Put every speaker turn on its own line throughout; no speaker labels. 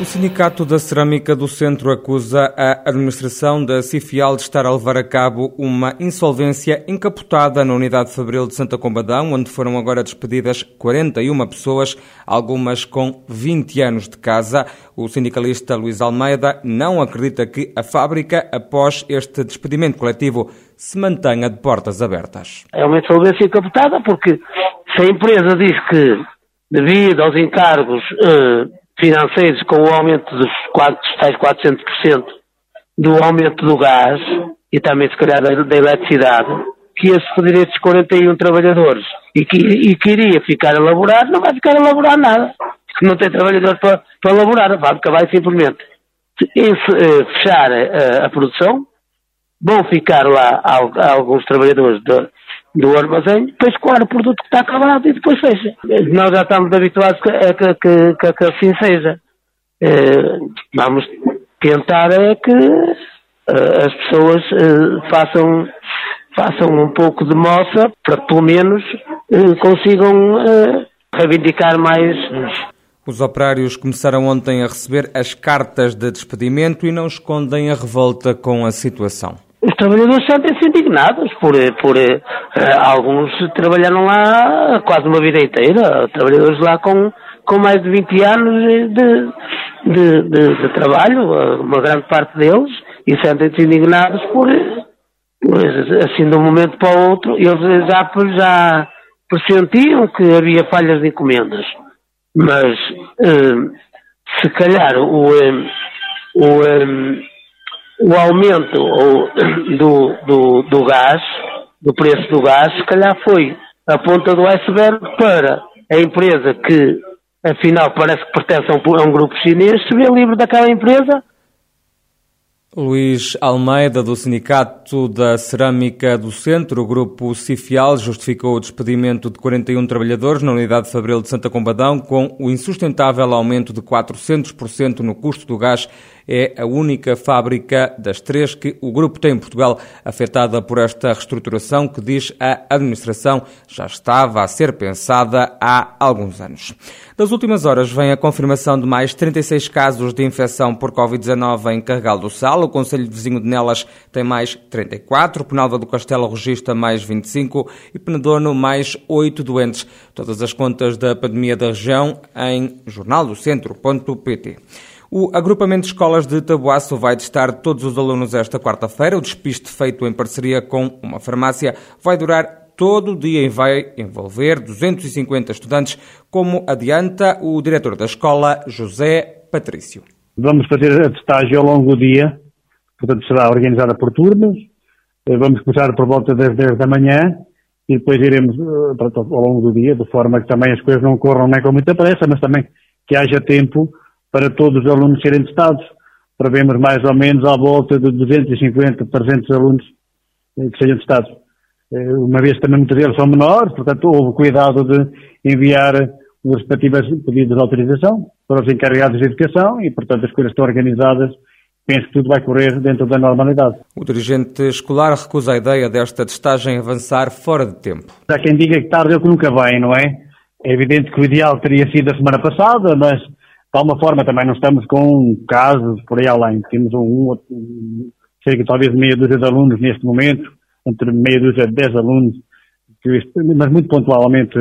O Sindicato da Cerâmica do Centro acusa a administração da Cifial de estar a levar a cabo uma insolvência encapotada na unidade Fabril de Santa Combadão, onde foram agora despedidas 41 pessoas, algumas com 20 anos de casa. O sindicalista Luís Almeida não acredita que a fábrica, após este despedimento coletivo, se mantenha de portas abertas.
É uma insolvência encapotada porque se a empresa diz que, devido aos encargos eh, financeiros com o aumento dos, dos tais 400% do aumento do gás e também se calhar da, da eletricidade, que ia se estes 41 trabalhadores e que, e que iria ficar a laborar, não vai ficar a laborar nada. Não tem trabalhadores para, para laborar, a fábrica vai simplesmente eh, fechar a, eh, a produção, vão ficar lá alguns trabalhadores de, do armazém, depois coar o produto que está acabado e depois fecha. Nós já estamos habituados que, que, que, que assim seja. Eh, vamos tentar é que eh, as pessoas eh, façam, façam um pouco de moça para que pelo menos consigam reivindicar mais
os operários começaram ontem a receber as cartas de despedimento e não escondem a revolta com a situação.
Os trabalhadores sentem-se indignados por, por uh, alguns trabalharam lá quase uma vida inteira, trabalhadores lá com, com mais de 20 anos de, de, de, de trabalho, uma grande parte deles, e sentem-se indignados por, por, assim de um momento para o outro, eles já, já pressentiam que havia falhas de encomendas, mas uh, se calhar o, o o aumento do, do, do gás, do preço do gás, se calhar foi a ponta do iceberg para a empresa que, afinal, parece que pertence a um, grupo chinês, se vê livre daquela empresa
Luís Almeida, do Sindicato da Cerâmica do Centro, o grupo Cifial, justificou o despedimento de 41 trabalhadores na unidade Fabril de Santa Combadão com o insustentável aumento de 400% no custo do gás. É a única fábrica das três que o grupo tem em Portugal afetada por esta reestruturação que, diz a administração, já estava a ser pensada há alguns anos. Das últimas horas vem a confirmação de mais 36 casos de infecção por Covid-19 em Carregal do Sal. O Conselho Vizinho de Nelas tem mais 34, Penalva do Castelo registra mais 25 e Penedono mais 8 doentes. Todas as contas da pandemia da região em jornaldocentro.pt. O agrupamento de escolas de Tabuaço vai testar todos os alunos esta quarta-feira. O despiste feito em parceria com uma farmácia vai durar todo o dia e vai envolver 250 estudantes, como adianta o diretor da escola, José Patrício.
Vamos fazer a testagem ao longo do dia, portanto será organizada por turnos. Eh, vamos começar por volta das 10 da manhã e depois iremos eh, ao longo do dia, de forma que também as coisas não corram nem com muita pressa, mas também que haja tempo para todos os alunos serem testados. Prevemos mais ou menos à volta de 250, 300 alunos eh, que sejam testados. Uma vez também muitos deles são menores, portanto houve cuidado de enviar os respectivos pedidos de autorização para os encarregados de educação e, portanto, as coisas estão organizadas penso que tudo vai correr dentro da normalidade.
O dirigente escolar recusa a ideia desta testagem avançar fora de tempo.
Há quem diga que tarde é o que nunca vem, não é? É evidente que o ideal teria sido a semana passada, mas de alguma forma também não estamos com casos por aí além. Temos um, um cerca talvez meia dúzia de alunos neste momento, entre meia dúzia de dez alunos, mas muito pontualmente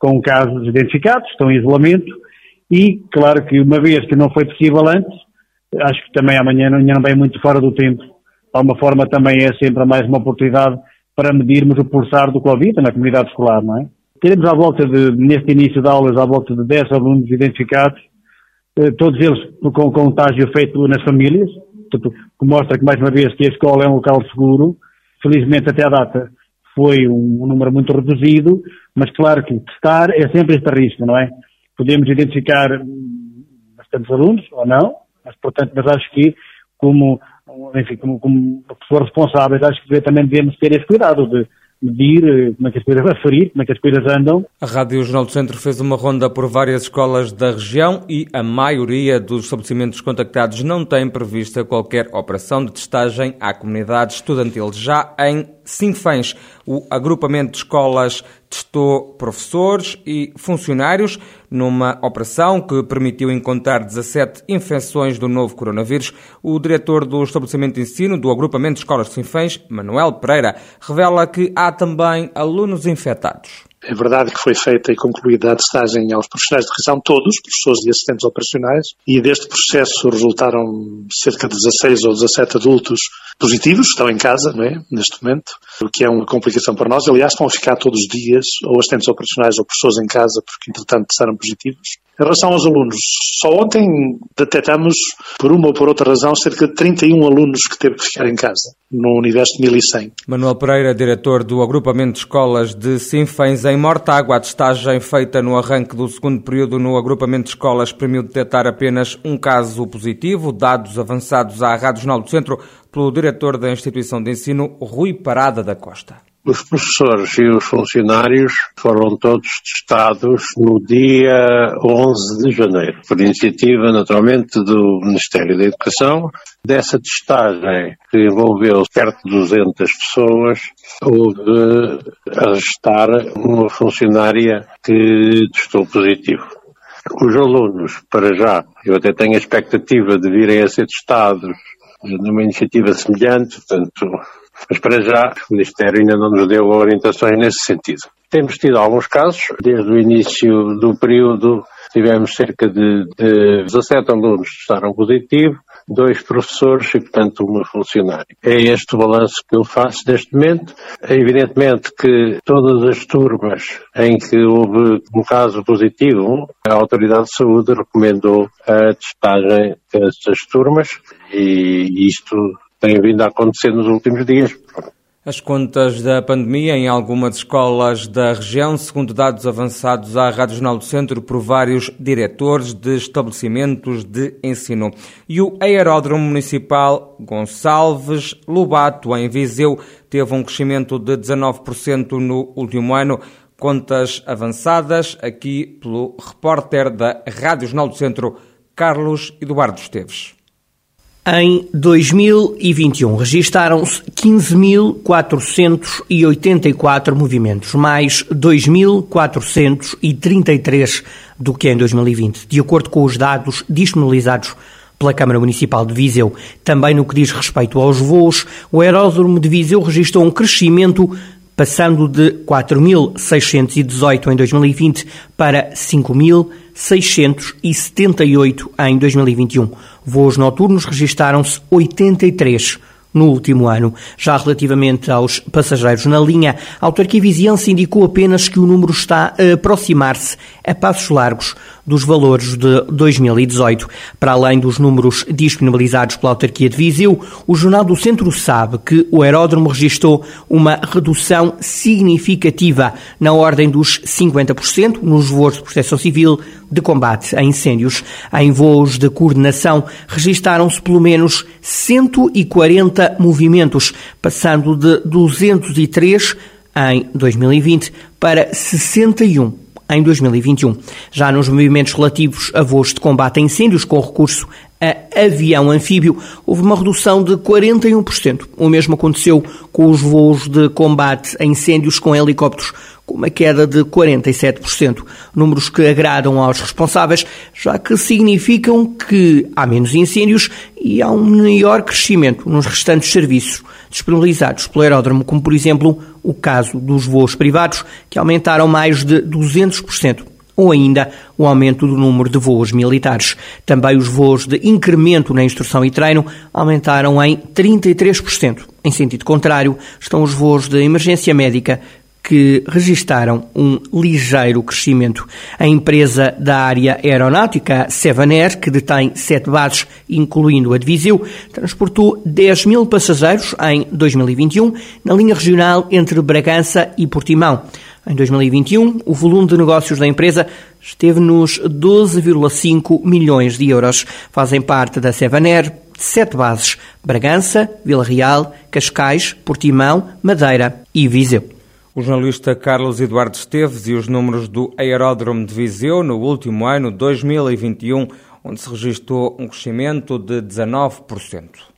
com casos identificados, estão em isolamento, e claro que uma vez que não foi possível antes, acho que também amanhã não, não vem muito fora do tempo. De alguma forma também é sempre mais uma oportunidade para medirmos o pulsar do Covid na comunidade escolar, não é? Teremos à volta de, neste início de aulas, à volta de 10 alunos identificados, todos eles com contágio feito nas famílias, portanto, que mostra que mais uma vez que a escola é um local seguro. Felizmente até à data foi um, número muito reduzido, mas claro que testar é sempre este risco, não é? Podemos identificar bastantes alunos ou não, mas, portanto, mas acho que, como, enfim, como, como pessoas responsáveis, acho que também devemos ter esse cuidado de medir eh, como é que as coisas referir, como é que as coisas andam.
A Rádio Jornal do Centro fez uma ronda por várias escolas da região e a maioria dos estabelecimentos contactados não tem prevista qualquer operação de testagem à comunidade estudantil. Já em Sinfãs. O agrupamento de escolas testou professores e funcionários numa operação que permitiu encontrar 17 infecções do novo coronavírus. O diretor do estabelecimento de ensino do agrupamento de escolas de Sinfãs, Manuel Pereira, revela que há também alunos infectados.
É verdade que foi feita e concluída a testagem aos profissionais de revisão, todos, professores e assistentes operacionais, e deste processo resultaram cerca de 16 ou 17 adultos positivos, estão em casa, não é, neste momento, o que é uma complicação para nós. Aliás, estão a ficar todos os dias, ou assistentes operacionais ou professores em casa, porque entretanto testaram positivos. Em relação aos alunos, só ontem detectamos, por uma ou por outra razão, cerca de 31 alunos que teve que ficar em casa, no universo de 1100.
Manuel Pereira, diretor do agrupamento de escolas de Sinfãs em Mortágua, a testagem feita no arranque do segundo período no agrupamento de escolas permitiu detectar apenas um caso positivo, dados avançados à Rádio Jornal do Centro pelo diretor da instituição de ensino, Rui Parada da Costa.
Os professores e os funcionários foram todos testados no dia 11 de janeiro, por iniciativa, naturalmente, do Ministério da Educação. Dessa testagem, que envolveu perto de 200 pessoas, houve a restar uma funcionária que testou positivo. Os alunos, para já, eu até tenho a expectativa de virem a ser testados numa iniciativa semelhante, portanto, mas para já o Ministério ainda não nos deu orientações nesse sentido. Temos tido alguns casos, desde o início do período tivemos cerca de, de 17 alunos que estaram positivos, dois professores e, portanto, uma funcionária. É este o balanço que eu faço neste momento. É evidentemente que todas as turmas em que houve um caso positivo, a Autoridade de Saúde recomendou a testagem dessas turmas e isto tem vindo a acontecer nos últimos dias.
As contas da pandemia em algumas escolas da região, segundo dados avançados à Rádio Jornal do Centro por vários diretores de estabelecimentos de ensino. E o Aeródromo Municipal Gonçalves Lobato, em Viseu, teve um crescimento de 19% no último ano. Contas avançadas aqui pelo repórter da Rádio Jornal do Centro, Carlos Eduardo Esteves.
Em 2021 registaram-se 15.484 movimentos, mais 2.433 do que em 2020, de acordo com os dados disponibilizados pela Câmara Municipal de Viseu. Também no que diz respeito aos voos, o aeródromo de Viseu registrou um crescimento passando de 4.618 em 2020 para 5.678 em 2021. Voos noturnos registaram-se 83 no último ano. Já relativamente aos passageiros na linha, a autarquia viziense indicou apenas que o número está a aproximar-se a passos largos dos valores de 2018. Para além dos números disponibilizados pela autarquia de Viseu, o Jornal do Centro sabe que o aeródromo registrou uma redução significativa na ordem dos 50% nos voos de proteção civil de combate a incêndios. Em voos de coordenação registaram-se pelo menos 140 movimentos, passando de 203 em 2020 para 61 em 2021. Já nos movimentos relativos a voos de combate a incêndios com recurso a avião anfíbio, houve uma redução de 41%. O mesmo aconteceu com os voos de combate a incêndios com helicópteros, com uma queda de 47%. Números que agradam aos responsáveis, já que significam que há menos incêndios e há um maior crescimento nos restantes serviços disponibilizados pelo aeródromo, como por exemplo o caso dos voos privados, que aumentaram mais de 200% ou ainda o aumento do número de voos militares. Também os voos de incremento na instrução e treino aumentaram em 33%. Em sentido contrário, estão os voos de emergência médica que registaram um ligeiro crescimento. A empresa da área aeronáutica, Sevaner, que detém sete bases, incluindo a de Viseu, transportou 10 mil passageiros em 2021 na linha regional entre Bragança e Portimão. Em 2021, o volume de negócios da empresa esteve nos 12,5 milhões de euros. Fazem parte da Sevaner sete bases: Bragança, Vila Real, Cascais, Portimão, Madeira e Viseu.
O jornalista Carlos Eduardo Esteves e os números do Aeródromo de Viseu no último ano, 2021, onde se registrou um crescimento de 19%.